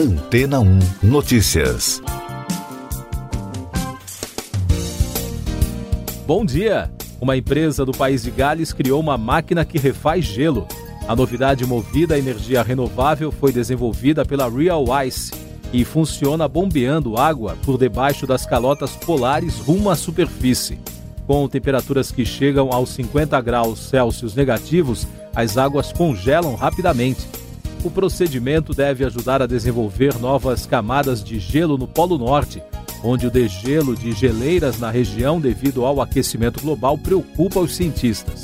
Antena 1 Notícias. Bom dia! Uma empresa do país de Gales criou uma máquina que refaz gelo. A novidade movida a energia renovável foi desenvolvida pela Real Ice e funciona bombeando água por debaixo das calotas polares rumo à superfície. Com temperaturas que chegam aos 50 graus Celsius negativos, as águas congelam rapidamente. O procedimento deve ajudar a desenvolver novas camadas de gelo no Polo Norte, onde o degelo de geleiras na região devido ao aquecimento global preocupa os cientistas.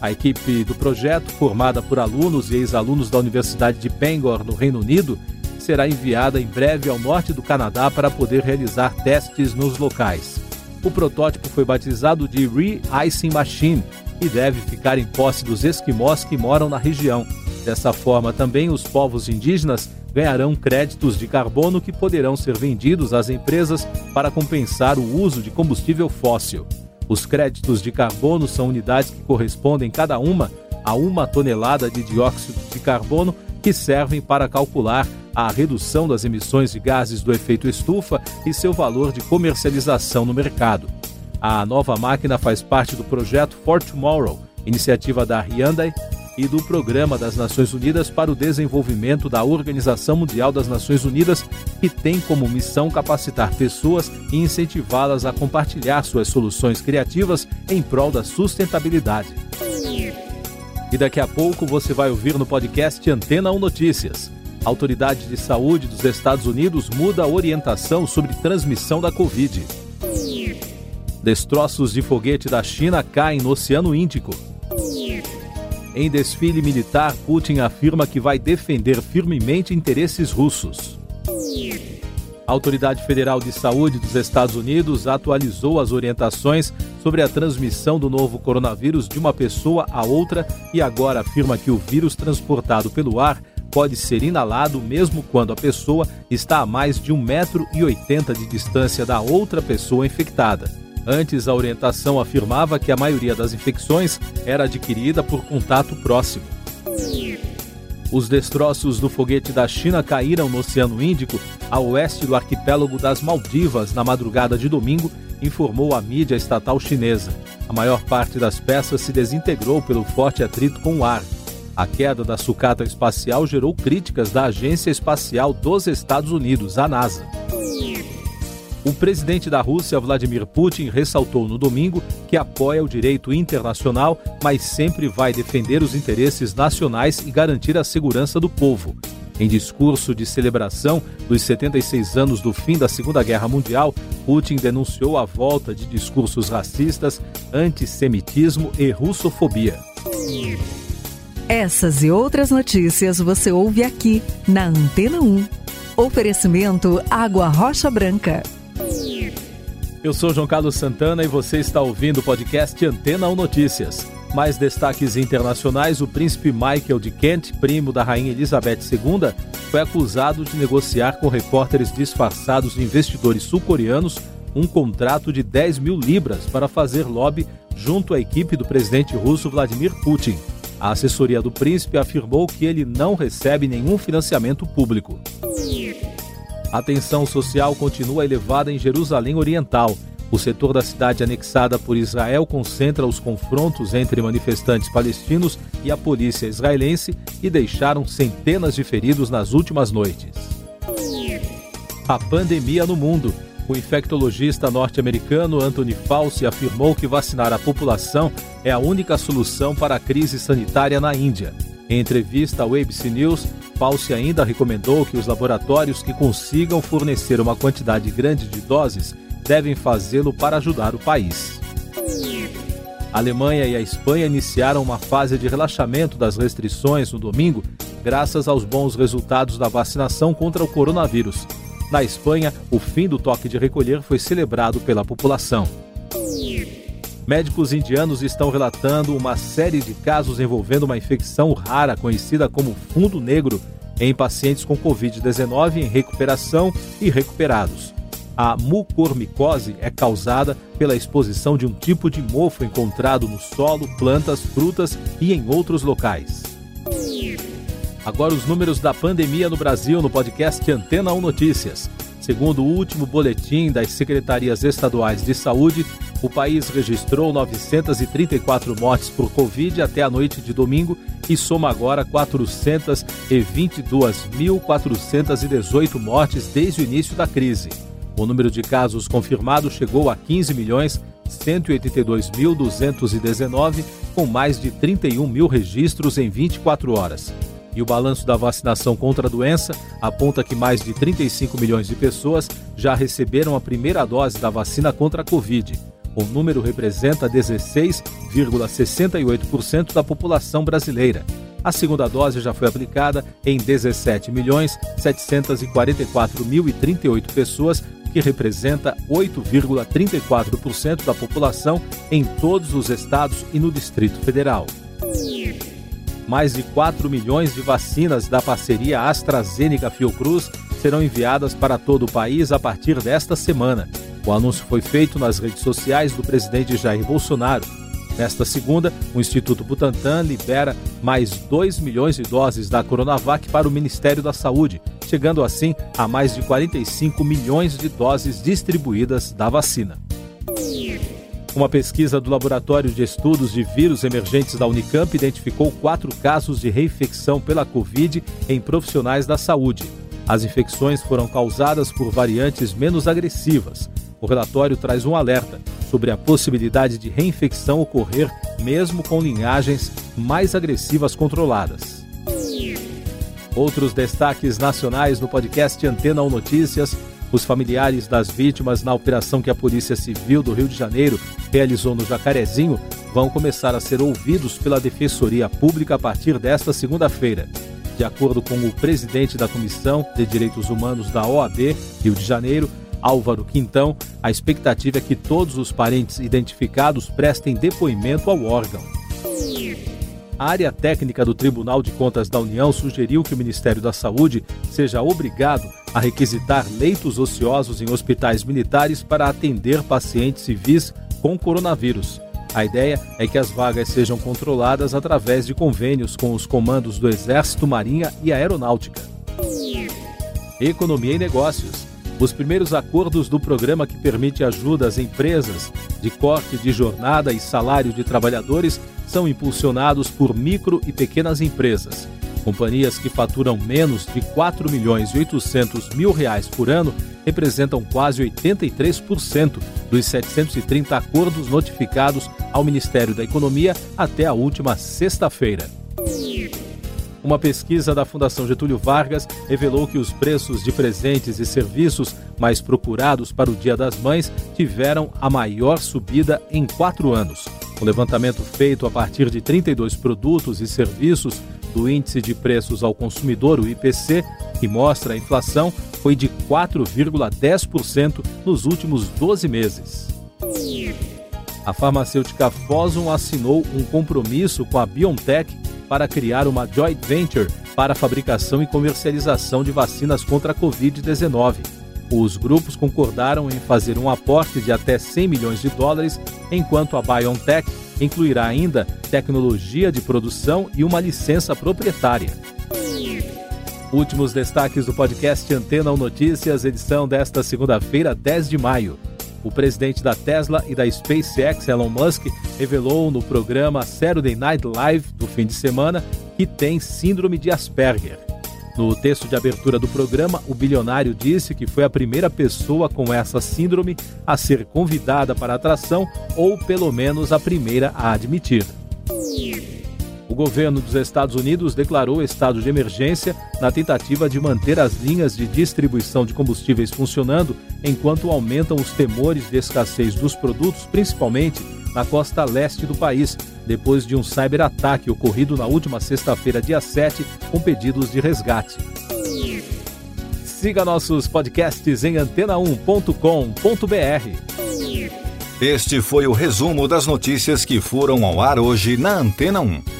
A equipe do projeto, formada por alunos e ex-alunos da Universidade de Bangor, no Reino Unido, será enviada em breve ao norte do Canadá para poder realizar testes nos locais. O protótipo foi batizado de Re-Icing Machine e deve ficar em posse dos esquimós que moram na região. Dessa forma, também os povos indígenas ganharão créditos de carbono que poderão ser vendidos às empresas para compensar o uso de combustível fóssil. Os créditos de carbono são unidades que correspondem cada uma a uma tonelada de dióxido de carbono que servem para calcular a redução das emissões de gases do efeito estufa e seu valor de comercialização no mercado. A nova máquina faz parte do projeto For Tomorrow, iniciativa da Hyundai e do Programa das Nações Unidas para o Desenvolvimento da Organização Mundial das Nações Unidas, que tem como missão capacitar pessoas e incentivá-las a compartilhar suas soluções criativas em prol da sustentabilidade. E daqui a pouco você vai ouvir no podcast Antena 1 Notícias. A Autoridade de Saúde dos Estados Unidos muda a orientação sobre transmissão da Covid. Destroços de foguete da China caem no Oceano Índico. Em desfile militar, Putin afirma que vai defender firmemente interesses russos. A Autoridade Federal de Saúde dos Estados Unidos atualizou as orientações sobre a transmissão do novo coronavírus de uma pessoa a outra e agora afirma que o vírus transportado pelo ar pode ser inalado mesmo quando a pessoa está a mais de 1,80m de distância da outra pessoa infectada. Antes, a orientação afirmava que a maioria das infecções era adquirida por contato próximo. Os destroços do foguete da China caíram no Oceano Índico, a oeste do arquipélago das Maldivas, na madrugada de domingo, informou a mídia estatal chinesa. A maior parte das peças se desintegrou pelo forte atrito com o ar. A queda da sucata espacial gerou críticas da Agência Espacial dos Estados Unidos, a NASA. O presidente da Rússia, Vladimir Putin, ressaltou no domingo que apoia o direito internacional, mas sempre vai defender os interesses nacionais e garantir a segurança do povo. Em discurso de celebração dos 76 anos do fim da Segunda Guerra Mundial, Putin denunciou a volta de discursos racistas, antissemitismo e russofobia. Essas e outras notícias você ouve aqui na Antena 1. Oferecimento Água Rocha Branca. Eu sou João Carlos Santana e você está ouvindo o podcast Antena 1 Notícias. Mais destaques internacionais: o príncipe Michael de Kent, primo da rainha Elizabeth II, foi acusado de negociar com repórteres disfarçados de investidores sul-coreanos um contrato de 10 mil libras para fazer lobby junto à equipe do presidente russo Vladimir Putin. A assessoria do príncipe afirmou que ele não recebe nenhum financiamento público. A tensão social continua elevada em Jerusalém Oriental. O setor da cidade anexada por Israel concentra os confrontos entre manifestantes palestinos e a polícia israelense e deixaram centenas de feridos nas últimas noites. A pandemia no mundo. O infectologista norte-americano Anthony Fauci afirmou que vacinar a população é a única solução para a crise sanitária na Índia. Em entrevista ao ABC News, Fauci ainda recomendou que os laboratórios que consigam fornecer uma quantidade grande de doses devem fazê-lo para ajudar o país. A Alemanha e a Espanha iniciaram uma fase de relaxamento das restrições no domingo, graças aos bons resultados da vacinação contra o coronavírus. Na Espanha, o fim do toque de recolher foi celebrado pela população. Médicos indianos estão relatando uma série de casos envolvendo uma infecção rara conhecida como fundo negro em pacientes com Covid-19 em recuperação e recuperados. A mucormicose é causada pela exposição de um tipo de mofo encontrado no solo, plantas, frutas e em outros locais. Agora os números da pandemia no Brasil no podcast Antena 1 Notícias. Segundo o último boletim das secretarias estaduais de saúde, o país registrou 934 mortes por Covid até a noite de domingo e soma agora 422.418 mortes desde o início da crise. O número de casos confirmados chegou a 15 milhões 182.219, com mais de 31 mil registros em 24 horas. E o balanço da vacinação contra a doença aponta que mais de 35 milhões de pessoas já receberam a primeira dose da vacina contra a Covid. O número representa 16,68% da população brasileira. A segunda dose já foi aplicada em 17 milhões 744 mil 38 pessoas, que representa 8,34% da população em todos os estados e no Distrito Federal mais de 4 milhões de vacinas da parceria AstraZeneca-Fiocruz serão enviadas para todo o país a partir desta semana. O anúncio foi feito nas redes sociais do presidente Jair Bolsonaro. Nesta segunda, o Instituto Butantan libera mais 2 milhões de doses da Coronavac para o Ministério da Saúde, chegando assim a mais de 45 milhões de doses distribuídas da vacina. Uma pesquisa do Laboratório de Estudos de Vírus Emergentes da Unicamp identificou quatro casos de reinfecção pela Covid em profissionais da saúde. As infecções foram causadas por variantes menos agressivas. O relatório traz um alerta sobre a possibilidade de reinfecção ocorrer mesmo com linhagens mais agressivas controladas. Outros destaques nacionais no podcast Antena 1 Notícias os familiares das vítimas na operação que a Polícia Civil do Rio de Janeiro realizou no Jacarezinho vão começar a ser ouvidos pela Defensoria Pública a partir desta segunda-feira. De acordo com o presidente da Comissão de Direitos Humanos da OAB, Rio de Janeiro, Álvaro Quintão, a expectativa é que todos os parentes identificados prestem depoimento ao órgão. A área técnica do Tribunal de Contas da União sugeriu que o Ministério da Saúde seja obrigado a requisitar leitos ociosos em hospitais militares para atender pacientes civis com coronavírus. A ideia é que as vagas sejam controladas através de convênios com os comandos do Exército, Marinha e Aeronáutica. Economia e Negócios. Os primeiros acordos do programa que permite ajuda às empresas de corte de jornada e salário de trabalhadores são impulsionados por micro e pequenas empresas. Companhias que faturam menos de 4 milhões e 800 mil reais por ano representam quase 83% dos 730 acordos notificados ao Ministério da Economia até a última sexta-feira. Uma pesquisa da Fundação Getúlio Vargas revelou que os preços de presentes e serviços mais procurados para o Dia das Mães tiveram a maior subida em quatro anos. O levantamento feito a partir de 32 produtos e serviços do Índice de Preços ao Consumidor, o IPC, que mostra a inflação, foi de 4,10% nos últimos 12 meses. A farmacêutica Fosun assinou um compromisso com a BioNTech para criar uma joint venture para a fabricação e comercialização de vacinas contra a Covid-19. Os grupos concordaram em fazer um aporte de até 100 milhões de dólares, enquanto a BioNTech incluirá ainda tecnologia de produção e uma licença proprietária. Últimos destaques do podcast Antena ou Notícias, edição desta segunda-feira, 10 de maio. O presidente da Tesla e da SpaceX, Elon Musk, revelou no programa Saturday Night Live do fim de semana que tem síndrome de Asperger. No texto de abertura do programa, o bilionário disse que foi a primeira pessoa com essa síndrome a ser convidada para a atração, ou pelo menos a primeira a admitir. Governo dos Estados Unidos declarou estado de emergência na tentativa de manter as linhas de distribuição de combustíveis funcionando enquanto aumentam os temores de escassez dos produtos, principalmente na costa leste do país, depois de um cyberataque ocorrido na última sexta-feira, dia 7, com pedidos de resgate. Siga nossos podcasts em antena1.com.br. Este foi o resumo das notícias que foram ao ar hoje na Antena 1.